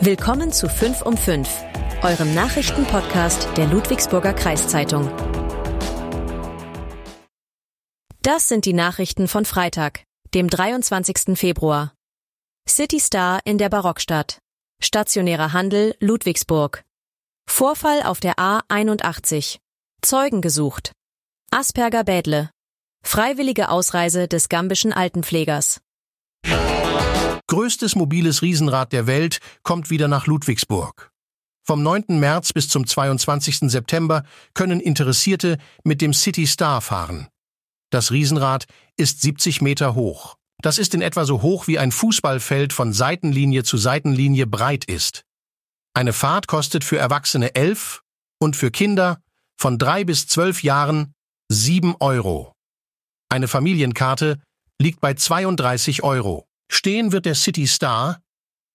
Willkommen zu 5 um 5, eurem Nachrichtenpodcast der Ludwigsburger Kreiszeitung. Das sind die Nachrichten von Freitag, dem 23. Februar. City Star in der Barockstadt. Stationärer Handel Ludwigsburg. Vorfall auf der A81. Zeugen gesucht. Asperger Bädle. Freiwillige Ausreise des gambischen Altenpflegers. Größtes mobiles Riesenrad der Welt kommt wieder nach Ludwigsburg. Vom 9. März bis zum 22. September können Interessierte mit dem City Star fahren. Das Riesenrad ist 70 Meter hoch. Das ist in etwa so hoch wie ein Fußballfeld von Seitenlinie zu Seitenlinie breit ist. Eine Fahrt kostet für Erwachsene 11 und für Kinder von drei bis zwölf Jahren 7 Euro. Eine Familienkarte liegt bei 32 Euro. Stehen wird der City Star,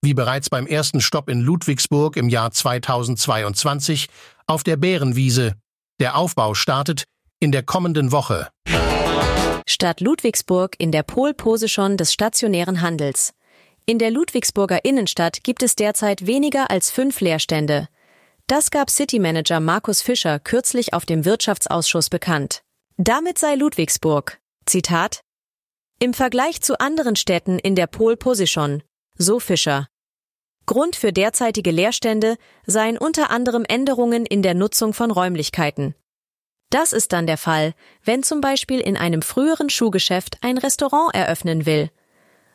wie bereits beim ersten Stopp in Ludwigsburg im Jahr 2022, auf der Bärenwiese. Der Aufbau startet in der kommenden Woche. Stadt Ludwigsburg in der Pole Position des stationären Handels. In der Ludwigsburger Innenstadt gibt es derzeit weniger als fünf Leerstände. Das gab City Manager Markus Fischer kürzlich auf dem Wirtschaftsausschuss bekannt. Damit sei Ludwigsburg, Zitat, im Vergleich zu anderen Städten in der Pole Position, so Fischer. Grund für derzeitige Leerstände seien unter anderem Änderungen in der Nutzung von Räumlichkeiten. Das ist dann der Fall, wenn zum Beispiel in einem früheren Schuhgeschäft ein Restaurant eröffnen will.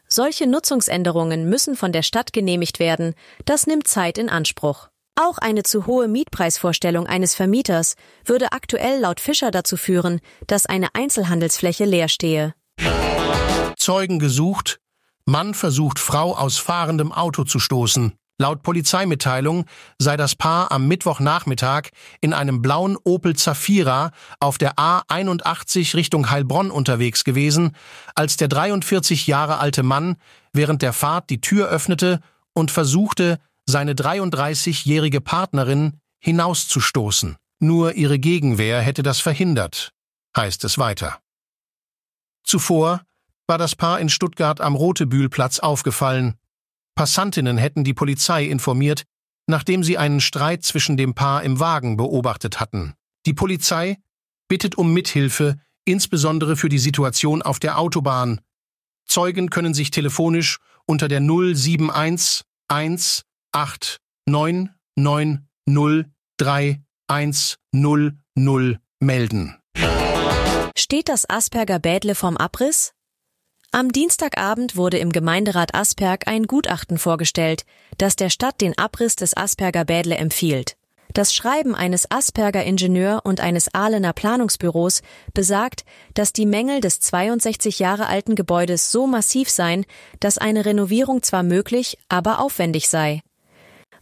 Solche Nutzungsänderungen müssen von der Stadt genehmigt werden, das nimmt Zeit in Anspruch. Auch eine zu hohe Mietpreisvorstellung eines Vermieters würde aktuell laut Fischer dazu führen, dass eine Einzelhandelsfläche leer stehe. Zeugen gesucht, Mann versucht Frau aus fahrendem Auto zu stoßen. Laut Polizeimitteilung sei das Paar am Mittwochnachmittag in einem blauen Opel Zafira auf der A81 Richtung Heilbronn unterwegs gewesen, als der 43 Jahre alte Mann während der Fahrt die Tür öffnete und versuchte, seine 33-jährige Partnerin hinauszustoßen. Nur ihre Gegenwehr hätte das verhindert, heißt es weiter. Zuvor war das Paar in Stuttgart am Rotebühlplatz aufgefallen. Passantinnen hätten die Polizei informiert, nachdem sie einen Streit zwischen dem Paar im Wagen beobachtet hatten. Die Polizei bittet um Mithilfe, insbesondere für die Situation auf der Autobahn. Zeugen können sich telefonisch unter der 071 1 8 9 9 0 3 1 0 0 melden. Steht das Asperger Bädle vom Abriss? Am Dienstagabend wurde im Gemeinderat Asperg ein Gutachten vorgestellt, das der Stadt den Abriss des Asperger Bädle empfiehlt. Das Schreiben eines Asperger Ingenieur und eines Ahlener Planungsbüros besagt, dass die Mängel des 62 Jahre alten Gebäudes so massiv seien, dass eine Renovierung zwar möglich, aber aufwendig sei.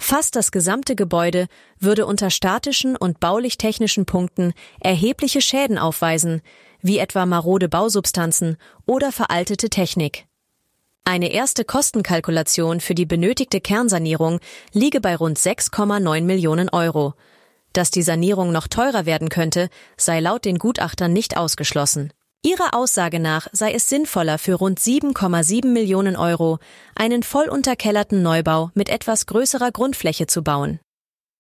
Fast das gesamte Gebäude würde unter statischen und baulich-technischen Punkten erhebliche Schäden aufweisen, wie etwa marode Bausubstanzen oder veraltete Technik. Eine erste Kostenkalkulation für die benötigte Kernsanierung liege bei rund 6,9 Millionen Euro. Dass die Sanierung noch teurer werden könnte, sei laut den Gutachtern nicht ausgeschlossen. Ihrer Aussage nach sei es sinnvoller, für rund 7,7 Millionen Euro einen voll unterkellerten Neubau mit etwas größerer Grundfläche zu bauen.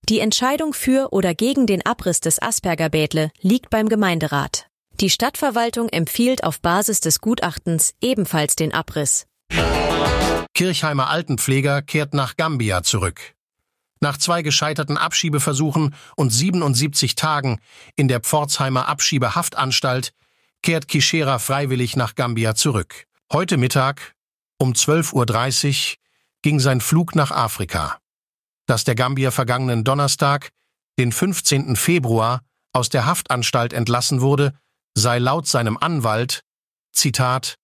Die Entscheidung für oder gegen den Abriss des Asperger Bädle liegt beim Gemeinderat. Die Stadtverwaltung empfiehlt auf Basis des Gutachtens ebenfalls den Abriss. Kirchheimer Altenpfleger kehrt nach Gambia zurück. Nach zwei gescheiterten Abschiebeversuchen und 77 Tagen in der Pforzheimer Abschiebehaftanstalt kehrt Kishera freiwillig nach Gambia zurück. Heute Mittag um 12.30 Uhr ging sein Flug nach Afrika. Dass der Gambier vergangenen Donnerstag, den 15. Februar, aus der Haftanstalt entlassen wurde, sei laut seinem Anwalt, Zitat,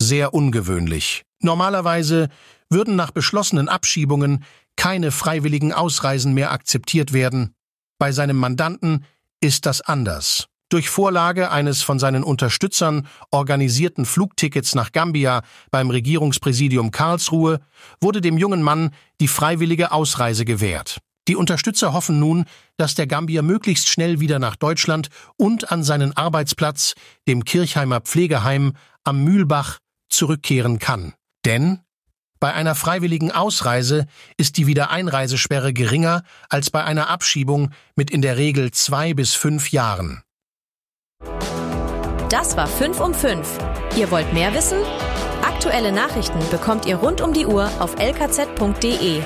sehr ungewöhnlich. Normalerweise würden nach beschlossenen Abschiebungen keine freiwilligen Ausreisen mehr akzeptiert werden. Bei seinem Mandanten ist das anders. Durch Vorlage eines von seinen Unterstützern organisierten Flugtickets nach Gambia beim Regierungspräsidium Karlsruhe wurde dem jungen Mann die freiwillige Ausreise gewährt. Die Unterstützer hoffen nun, dass der Gambier möglichst schnell wieder nach Deutschland und an seinen Arbeitsplatz, dem Kirchheimer Pflegeheim am Mühlbach, zurückkehren kann. Denn Bei einer freiwilligen Ausreise ist die Wiedereinreisesperre geringer als bei einer Abschiebung mit in der Regel zwei bis fünf Jahren. Das war 5 um 5. Ihr wollt mehr wissen? Aktuelle Nachrichten bekommt ihr rund um die Uhr auf lkz.de